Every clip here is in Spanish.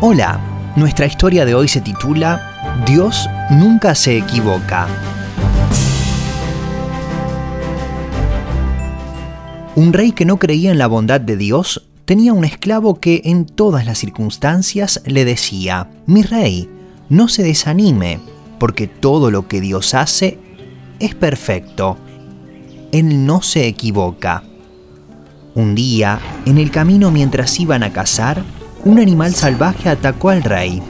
Hola, nuestra historia de hoy se titula Dios nunca se equivoca. Un rey que no creía en la bondad de Dios tenía un esclavo que en todas las circunstancias le decía, mi rey, no se desanime, porque todo lo que Dios hace es perfecto. Él no se equivoca. Un día, en el camino mientras iban a cazar, un animal salvaje atacó al rey.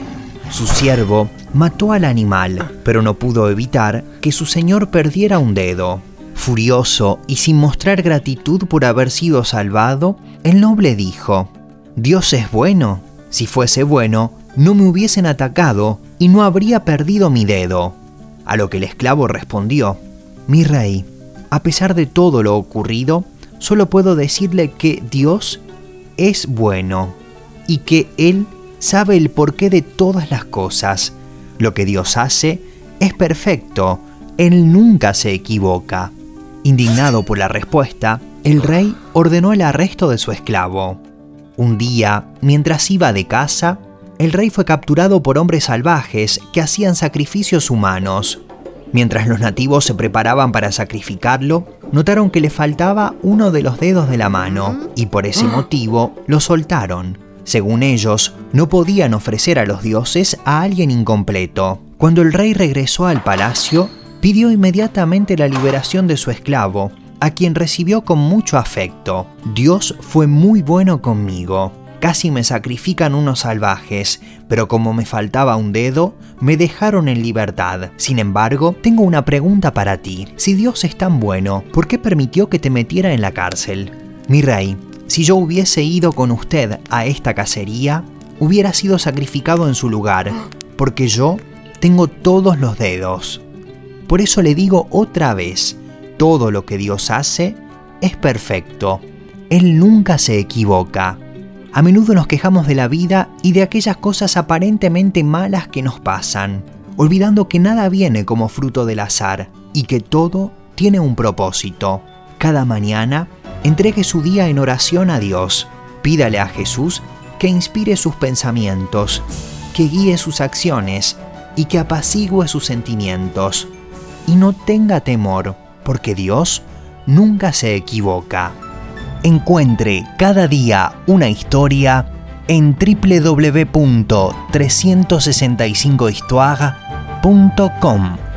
Su siervo mató al animal, pero no pudo evitar que su señor perdiera un dedo. Furioso y sin mostrar gratitud por haber sido salvado, el noble dijo, Dios es bueno. Si fuese bueno, no me hubiesen atacado y no habría perdido mi dedo. A lo que el esclavo respondió, Mi rey, a pesar de todo lo ocurrido, solo puedo decirle que Dios es bueno y que Él sabe el porqué de todas las cosas. Lo que Dios hace es perfecto, Él nunca se equivoca. Indignado por la respuesta, el rey ordenó el arresto de su esclavo. Un día, mientras iba de casa, el rey fue capturado por hombres salvajes que hacían sacrificios humanos. Mientras los nativos se preparaban para sacrificarlo, notaron que le faltaba uno de los dedos de la mano y por ese motivo lo soltaron. Según ellos, no podían ofrecer a los dioses a alguien incompleto. Cuando el rey regresó al palacio, pidió inmediatamente la liberación de su esclavo, a quien recibió con mucho afecto. Dios fue muy bueno conmigo. Casi me sacrifican unos salvajes, pero como me faltaba un dedo, me dejaron en libertad. Sin embargo, tengo una pregunta para ti. Si Dios es tan bueno, ¿por qué permitió que te metiera en la cárcel? Mi rey, si yo hubiese ido con usted a esta cacería, hubiera sido sacrificado en su lugar, porque yo tengo todos los dedos. Por eso le digo otra vez, todo lo que Dios hace es perfecto. Él nunca se equivoca. A menudo nos quejamos de la vida y de aquellas cosas aparentemente malas que nos pasan, olvidando que nada viene como fruto del azar y que todo tiene un propósito. Cada mañana Entregue su día en oración a Dios. Pídale a Jesús que inspire sus pensamientos, que guíe sus acciones y que apacigüe sus sentimientos. Y no tenga temor, porque Dios nunca se equivoca. Encuentre cada día una historia en www.365histoire.com.